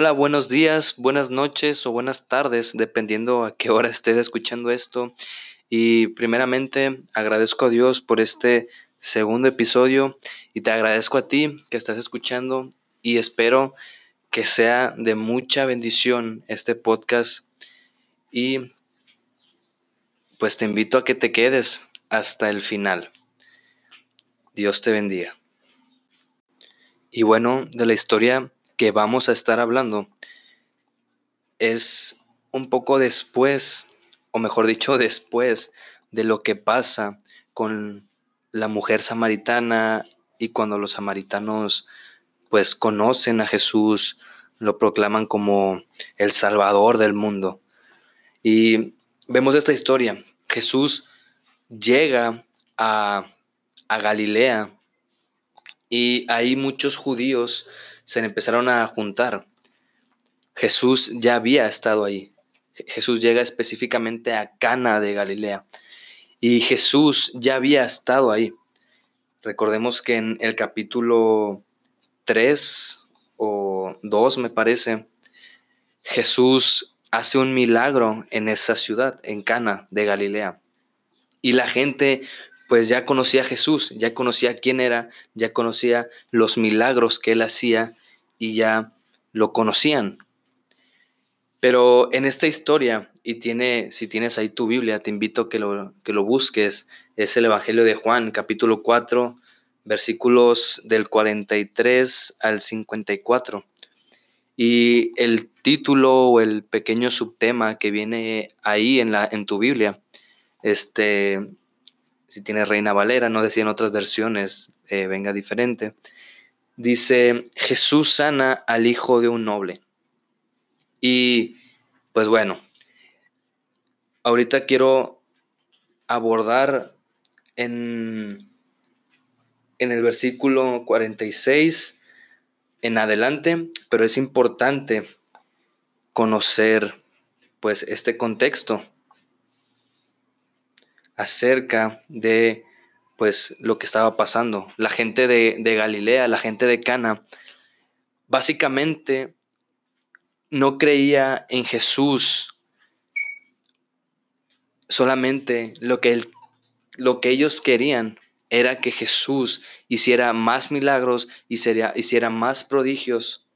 Hola, buenos días, buenas noches o buenas tardes, dependiendo a qué hora estés escuchando esto. Y primeramente agradezco a Dios por este segundo episodio y te agradezco a ti que estás escuchando y espero que sea de mucha bendición este podcast y pues te invito a que te quedes hasta el final. Dios te bendiga. Y bueno, de la historia que vamos a estar hablando es un poco después, o mejor dicho, después de lo que pasa con la mujer samaritana y cuando los samaritanos pues conocen a Jesús, lo proclaman como el Salvador del mundo. Y vemos esta historia. Jesús llega a, a Galilea y ahí muchos judíos se empezaron a juntar. Jesús ya había estado ahí. Jesús llega específicamente a Cana de Galilea y Jesús ya había estado ahí. Recordemos que en el capítulo 3 o 2 me parece, Jesús hace un milagro en esa ciudad, en Cana de Galilea. Y la gente pues ya conocía a Jesús, ya conocía quién era, ya conocía los milagros que él hacía y ya lo conocían. Pero en esta historia, y tiene, si tienes ahí tu Biblia, te invito a que lo, que lo busques, es el Evangelio de Juan, capítulo 4, versículos del 43 al 54. Y el título o el pequeño subtema que viene ahí en, la, en tu Biblia, este, si tiene Reina Valera, no decía en otras versiones, eh, venga diferente. Dice, Jesús sana al hijo de un noble. Y pues bueno, ahorita quiero abordar en, en el versículo 46 en adelante, pero es importante conocer pues este contexto acerca de pues lo que estaba pasando. La gente de, de Galilea, la gente de Cana, básicamente no creía en Jesús solamente lo que, lo que ellos querían era que Jesús hiciera más milagros y hiciera más prodigios,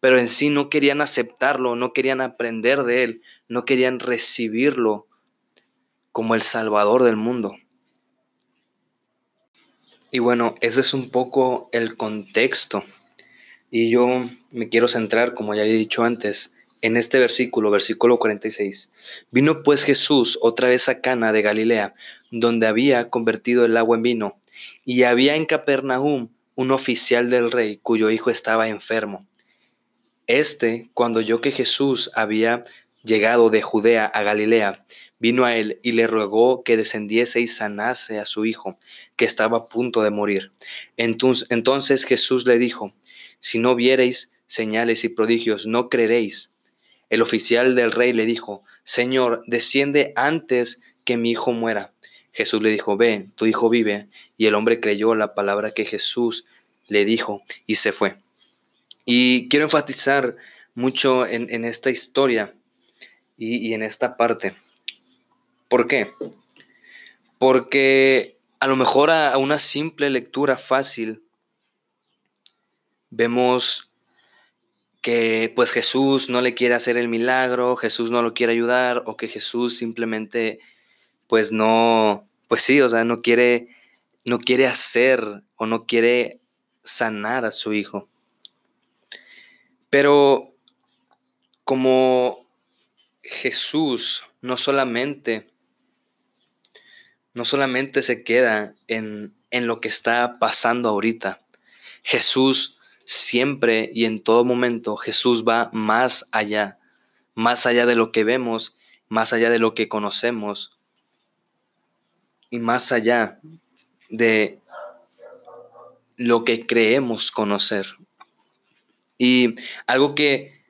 pero en sí no querían aceptarlo, no querían aprender de él, no querían recibirlo como el Salvador del mundo. Y bueno, ese es un poco el contexto. Y yo me quiero centrar, como ya he dicho antes, en este versículo, versículo 46. Vino pues Jesús otra vez a Cana de Galilea, donde había convertido el agua en vino, y había en Capernaum un oficial del rey cuyo hijo estaba enfermo. Este, cuando oyó que Jesús había llegado de Judea a Galilea, vino a él y le rogó que descendiese y sanase a su hijo, que estaba a punto de morir. Entonces, Jesús le dijo, si no viereis señales y prodigios, no creeréis. El oficial del rey le dijo, Señor, desciende antes que mi hijo muera. Jesús le dijo, ve, tu hijo vive. Y el hombre creyó la palabra que Jesús le dijo y se fue. Y quiero enfatizar mucho en, esta historia y en esta parte. ¿Por qué? Porque a lo mejor a una simple lectura fácil vemos que pues Jesús no le quiere hacer el milagro, Jesús no lo quiere ayudar o que Jesús simplemente pues no, pues sí, o sea, no quiere no quiere hacer o no quiere sanar a su hijo. Pero como Jesús no solamente no solamente se queda en, en lo que está pasando ahorita. Jesús siempre y en todo momento, Jesús va más allá, más allá de lo que vemos, más allá de lo que conocemos y más allá de lo que creemos conocer. Y algo que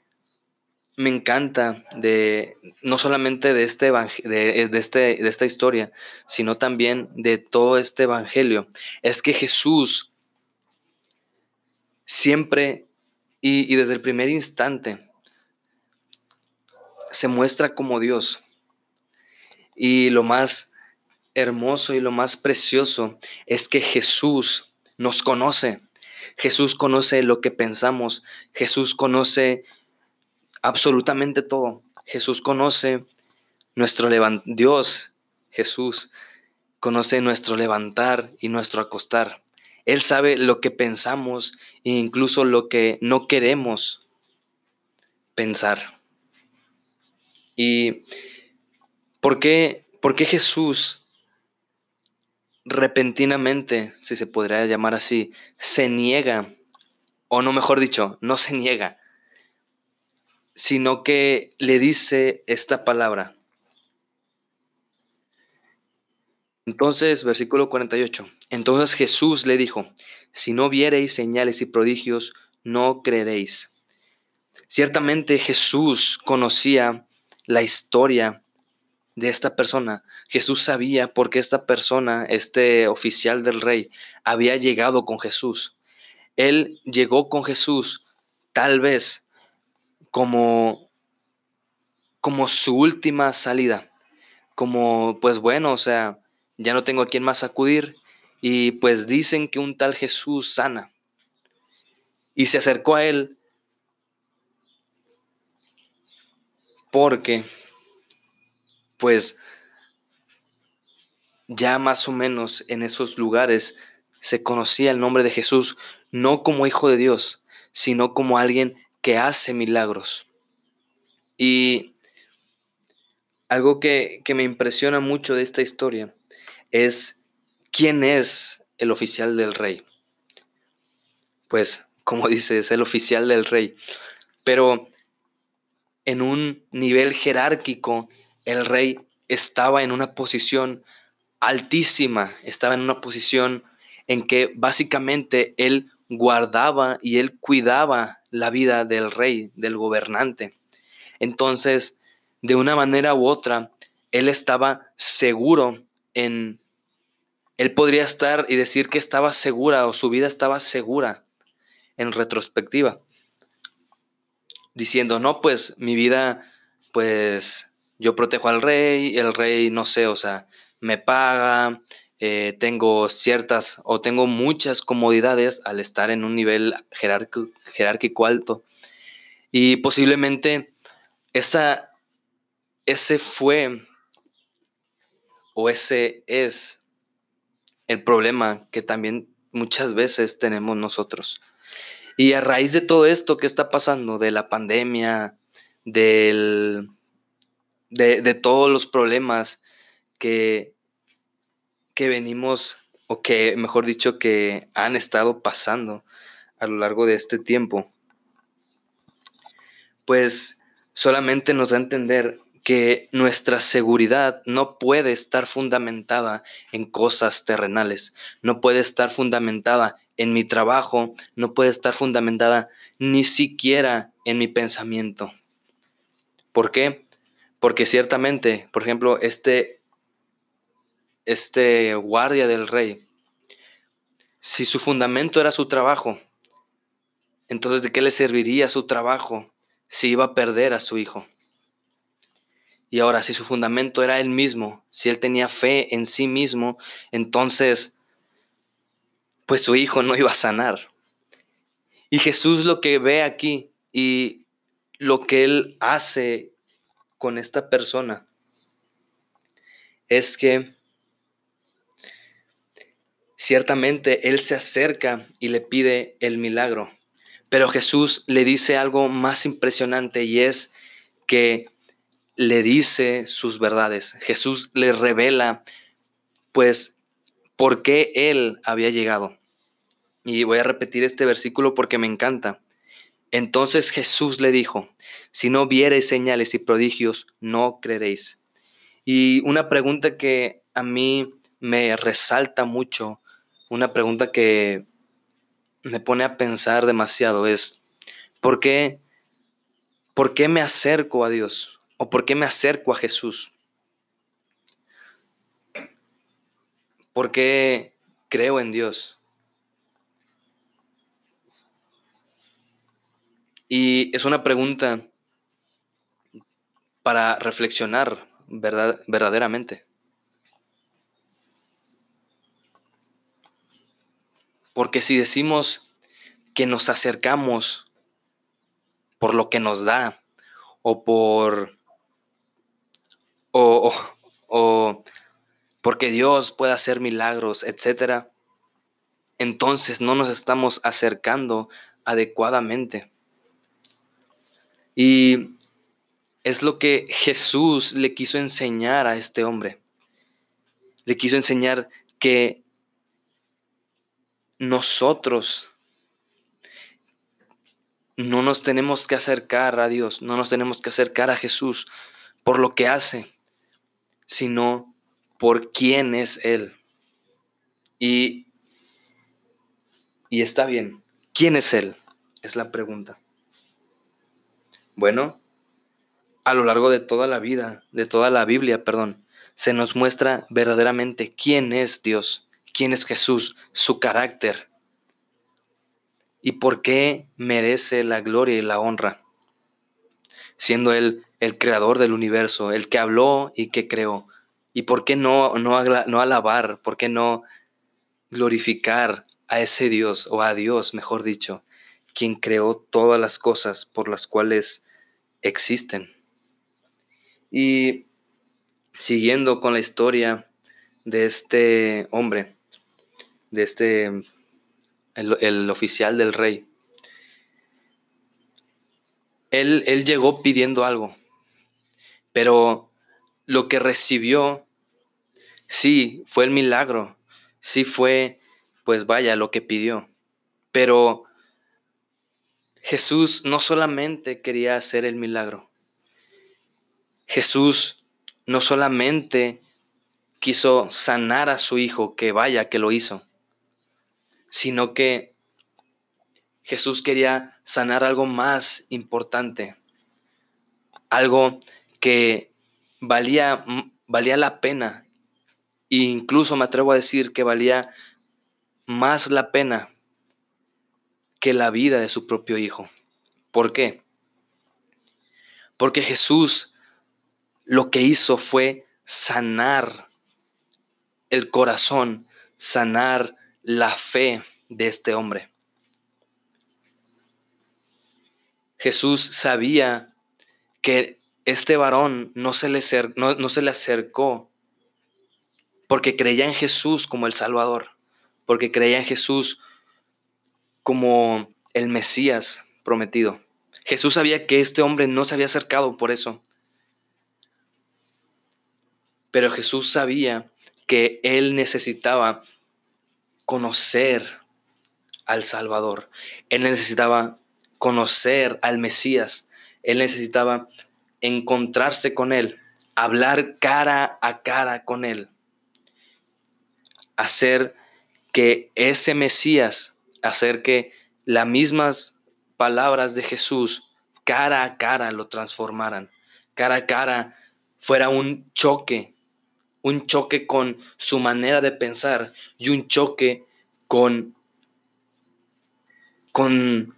me encanta de no solamente de este, de, de, este, de esta historia, sino también de todo este evangelio, es que Jesús siempre y, y desde el primer instante se muestra como Dios. Y lo más hermoso y lo más precioso es que Jesús nos conoce. Jesús conoce lo que pensamos. Jesús conoce absolutamente todo. Jesús conoce nuestro levantar. Dios, Jesús, conoce nuestro levantar y nuestro acostar. Él sabe lo que pensamos e incluso lo que no queremos pensar. ¿Y por qué, por qué Jesús repentinamente, si se podría llamar así, se niega, o no mejor dicho, no se niega, sino que le dice esta palabra. Entonces, versículo 48. Entonces Jesús le dijo, si no viereis señales y prodigios, no creeréis. Ciertamente Jesús conocía la historia de esta persona. Jesús sabía por qué esta persona, este oficial del rey, había llegado con Jesús. Él llegó con Jesús tal vez como como su última salida. Como pues bueno, o sea, ya no tengo a quién más acudir y pues dicen que un tal Jesús sana. Y se acercó a él porque pues ya más o menos en esos lugares se conocía el nombre de Jesús no como hijo de Dios, sino como alguien que hace milagros. Y algo que, que, me impresiona mucho de esta historia es quién es el oficial del rey. Pues, como dice, es el oficial del rey. Pero en un nivel jerárquico el rey estaba en una posición altísima, estaba en una posición en que básicamente él guardaba y él cuidaba la vida del rey, del gobernante. Entonces, de una manera u otra, él estaba seguro en... Él podría estar y decir que estaba segura o su vida estaba segura en retrospectiva. Diciendo, no, pues mi vida, pues yo protejo al rey, el rey, no sé, o sea, me paga, eh, tengo ciertas o tengo muchas comodidades al estar en un nivel jerárquico, alto. Y posiblemente esa, ese fue o ese es el problema que también muchas veces tenemos nosotros. Y a raíz de todo esto que está pasando, de la pandemia, del de, todos los problemas que, que venimos, o que, mejor dicho, que han estado pasando a lo largo de este tiempo, pues solamente nos da a entender que nuestra seguridad no puede estar fundamentada en cosas terrenales, no puede estar fundamentada en mi trabajo, no puede estar fundamentada ni siquiera en mi pensamiento. ¿Por qué? Porque ciertamente, por ejemplo, este, este guardia del rey, si su fundamento era su trabajo, entonces ¿de qué le serviría su trabajo si iba a perder a su hijo? Y ahora, si su fundamento era él mismo, si él tenía fe en sí mismo, entonces, pues su hijo no iba a sanar. Y Jesús lo que ve aquí y lo que él hace con esta persona es que ciertamente él se acerca y le pide el milagro, pero Jesús le dice algo más impresionante y es que le dice sus verdades. Jesús le revela pues por qué él había llegado. Y voy a repetir este versículo porque me encanta. Entonces Jesús le dijo, si no viereis señales y prodigios, no creeréis. Y una pregunta que a mí me resalta mucho, una pregunta que me pone a pensar demasiado es, ¿por qué, ¿por qué me acerco a Dios? ¿O por qué me acerco a Jesús? ¿Por qué creo en Dios? Y es una pregunta para reflexionar verdad, verdaderamente. Porque si decimos que nos acercamos por lo que nos da o por o, o, porque Dios puede hacer milagros, etcétera, entonces no nos estamos acercando adecuadamente. Y es lo que Jesús le quiso enseñar a este hombre. Le quiso enseñar que nosotros no nos tenemos que acercar a Dios, no nos tenemos que acercar a Jesús por lo que hace, sino por quién es Él. Y, y está bien, ¿quién es Él? Es la pregunta. Bueno, a lo largo de toda la vida, de toda la Biblia, perdón, se nos muestra verdaderamente quién es Dios, quién es Jesús, su carácter y por qué merece la gloria y la honra, siendo Él el creador del universo, el que habló y que creó. ¿Y por qué no, no, no alabar, por qué no glorificar a ese Dios, o a Dios, mejor dicho, quien creó todas las cosas por las cuales existen? Y siguiendo con la historia de este hombre, de este, el, oficial del rey, él, él llegó pidiendo algo, pero lo que recibió, sí, fue el milagro, sí fue, pues vaya, lo que pidió, pero Jesús no solamente quería hacer el milagro, Jesús no solamente quiso sanar a su hijo, que vaya que lo hizo, sino que Jesús quería sanar algo más importante, algo que valía, valía la pena, e incluso me atrevo a decir que valía más la pena que la vida de su propio hijo. ¿Por qué? Porque Jesús lo que hizo fue sanar el corazón, sanar la fe de este hombre. Jesús sabía que este varón no se le, no, se le acercó porque creía en Jesús como el Salvador, porque creía en Jesús como el Mesías prometido. Jesús sabía que este hombre no se había acercado por eso, pero Jesús sabía que él necesitaba conocer al Salvador. Él necesitaba conocer al Mesías. Él necesitaba encontrarse con Él, hablar cara a cara con Él. Hacer que ese Mesías, hacer que las mismas palabras de Jesús cara a cara lo transformaran. Cara a cara fuera un choque un choque con su manera de pensar y un choque con, con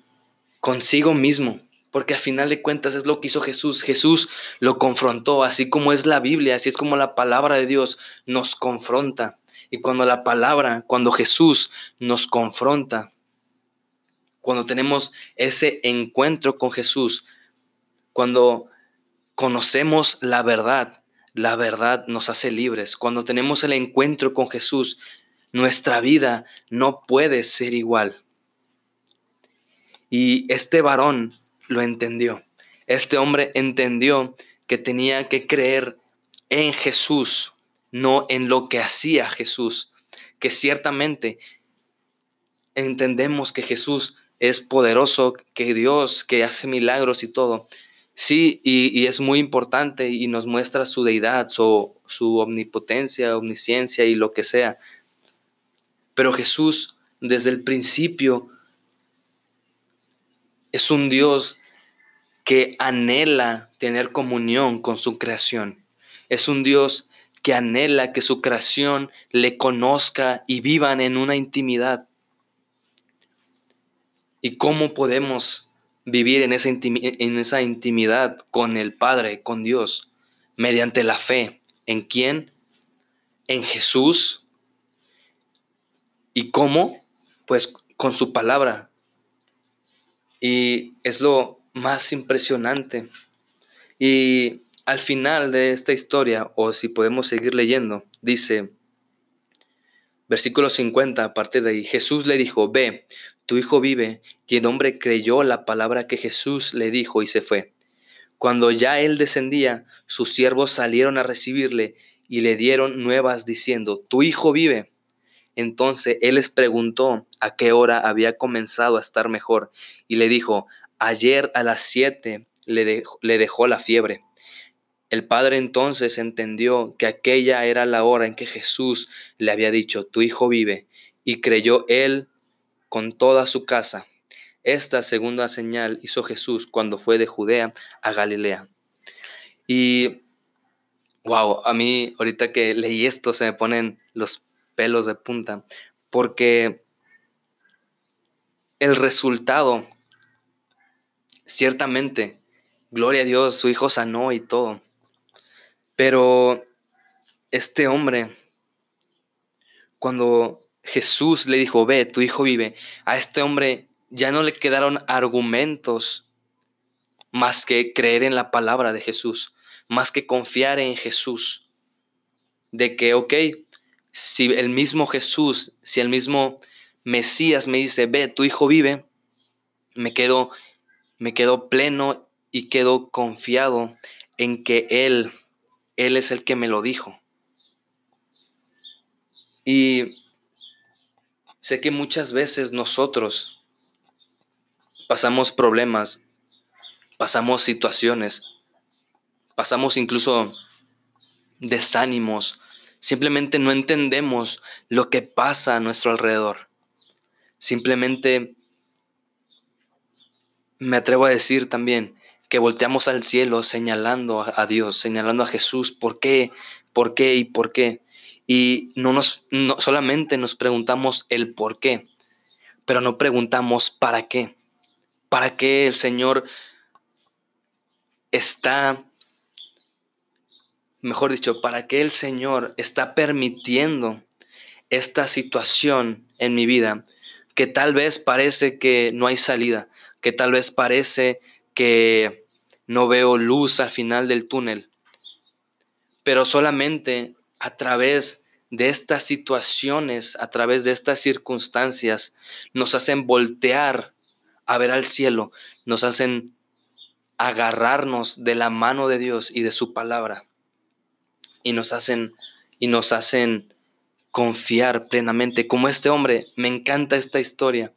consigo mismo. Porque al final de cuentas es lo que hizo Jesús. Jesús lo confrontó, así como es la Biblia, así es como la palabra de Dios nos confronta. Y cuando la palabra, cuando Jesús nos confronta, cuando tenemos ese encuentro con Jesús, cuando conocemos la verdad, la verdad nos hace libres. Cuando tenemos el encuentro con Jesús, nuestra vida no puede ser igual. Y este varón lo entendió. Este hombre entendió que tenía que creer en Jesús, no en lo que hacía Jesús. Que ciertamente entendemos que Jesús es poderoso, que Dios, que hace milagros y todo, Sí, y, es muy importante y nos muestra su deidad, su, su omnipotencia, omnisciencia y lo que sea. Pero Jesús, desde el principio, es un Dios que anhela tener comunión con su creación. Es un Dios que anhela que su creación le conozca y vivan en una intimidad. ¿Y cómo podemos vivir en esa, en esa intimidad con el Padre, con Dios, mediante la fe. ¿En quién? En Jesús. ¿Y cómo? Pues con su palabra. Y es lo más impresionante. Y al final de esta historia, o si podemos seguir leyendo, dice, versículo 50, a partir de ahí, Jesús le dijo, ve, tu hijo vive, y el hombre creyó la palabra que Jesús le dijo y se fue. Cuando ya él descendía, sus siervos salieron a recibirle y le dieron nuevas diciendo, tu hijo vive. Entonces él les preguntó a qué hora había comenzado a estar mejor y le dijo, ayer a las siete le dejó, le dejó la fiebre. El padre entonces entendió que aquella era la hora en que Jesús le había dicho, tu hijo vive, y creyó él con toda su casa. Esta segunda señal hizo Jesús cuando fue de Judea a Galilea. Y, wow, a mí ahorita que leí esto se me ponen los pelos de punta, porque el resultado, ciertamente, gloria a Dios, su hijo sanó y todo, pero este hombre, cuando Jesús le dijo, ve, tu hijo vive, a este hombre ya no le quedaron argumentos más que creer en la palabra de Jesús, más que confiar en Jesús. De que, ok, si el mismo Jesús, si el mismo Mesías me dice, ve, tu hijo vive, me quedo, me quedo pleno y quedo confiado en que Él, Él es el que me lo dijo. Y sé que muchas veces nosotros pasamos problemas, pasamos situaciones, pasamos incluso desánimos, Simplemente no entendemos lo que pasa a nuestro alrededor. Simplemente me atrevo a decir también que volteamos al cielo señalando a Dios, señalando a Jesús, ¿por qué? ¿Por qué? ¿Y por qué? Y no nos no, solamente nos preguntamos el por qué, pero no preguntamos para qué. ¿Para qué el Señor está mejor dicho, para qué el Señor está permitiendo esta situación en mi vida que tal vez parece que no hay salida, que tal vez parece que no veo luz al final del túnel, pero solamente a través de estas situaciones, a través de estas circunstancias, nos hacen voltear a ver al cielo, nos hacen agarrarnos de la mano de Dios y de su palabra y nos hacen y nos hacen confiar plenamente. Como este hombre, me encanta esta historia,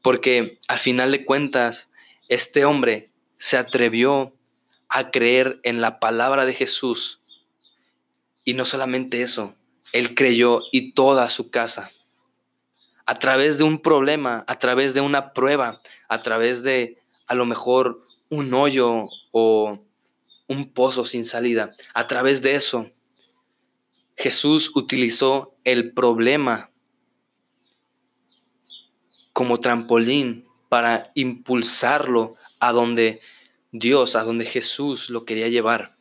porque al final de cuentas, este hombre se atrevió a creer en la palabra de Jesús. Y no solamente eso, él creyó y toda su casa. A través de un problema, a través de una prueba, a través de a lo mejor un hoyo o un pozo sin salida. A través de eso, Jesús utilizó el problema como trampolín para impulsarlo a donde Dios, a donde Jesús lo quería llevar,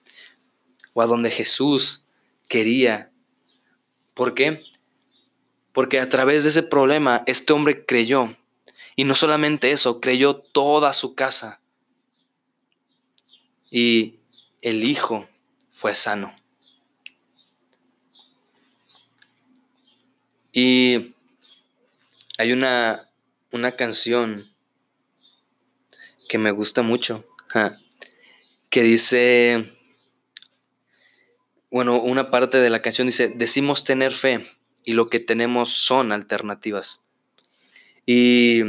o a donde Jesús quería. ¿Por qué? Porque a través de ese problema este hombre creyó. Y no solamente eso, creyó toda su casa. Y el hijo fue sano. Y hay una, una canción que me gusta mucho, que dice, bueno, una parte de la canción dice, decimos tener fe y lo que tenemos son alternativas. Y,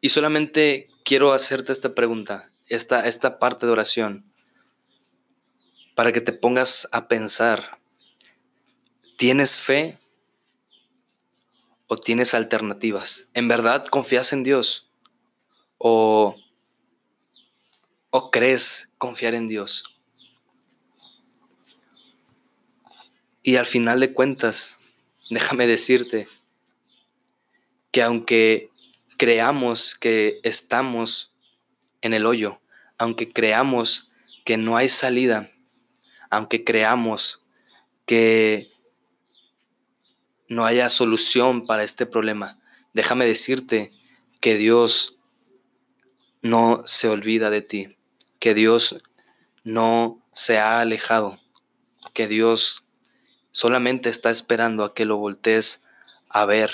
y solamente quiero hacerte esta pregunta esta, esta parte de oración para que te pongas a pensar, ¿tienes fe o tienes alternativas? ¿En verdad confías en Dios o, o crees confiar en Dios? Y al final de cuentas, déjame decirte que aunque creamos que estamos en el hoyo, aunque creamos que no hay salida, aunque creamos que no haya solución para este problema, déjame decirte que Dios no se olvida de ti, que Dios no se ha alejado, que Dios solamente está esperando a que lo voltees a ver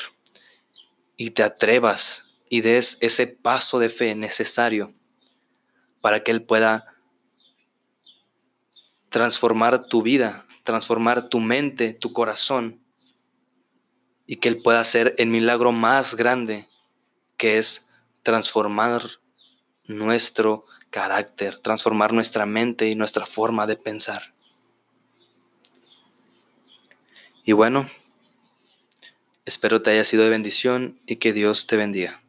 y te atrevas y des ese paso de fe necesario para que Él pueda transformar tu vida, transformar tu mente, tu corazón, y que Él pueda hacer el milagro más grande, que es transformar nuestro carácter, transformar nuestra mente y nuestra forma de pensar. Y bueno, espero te haya sido de bendición y que Dios te bendiga.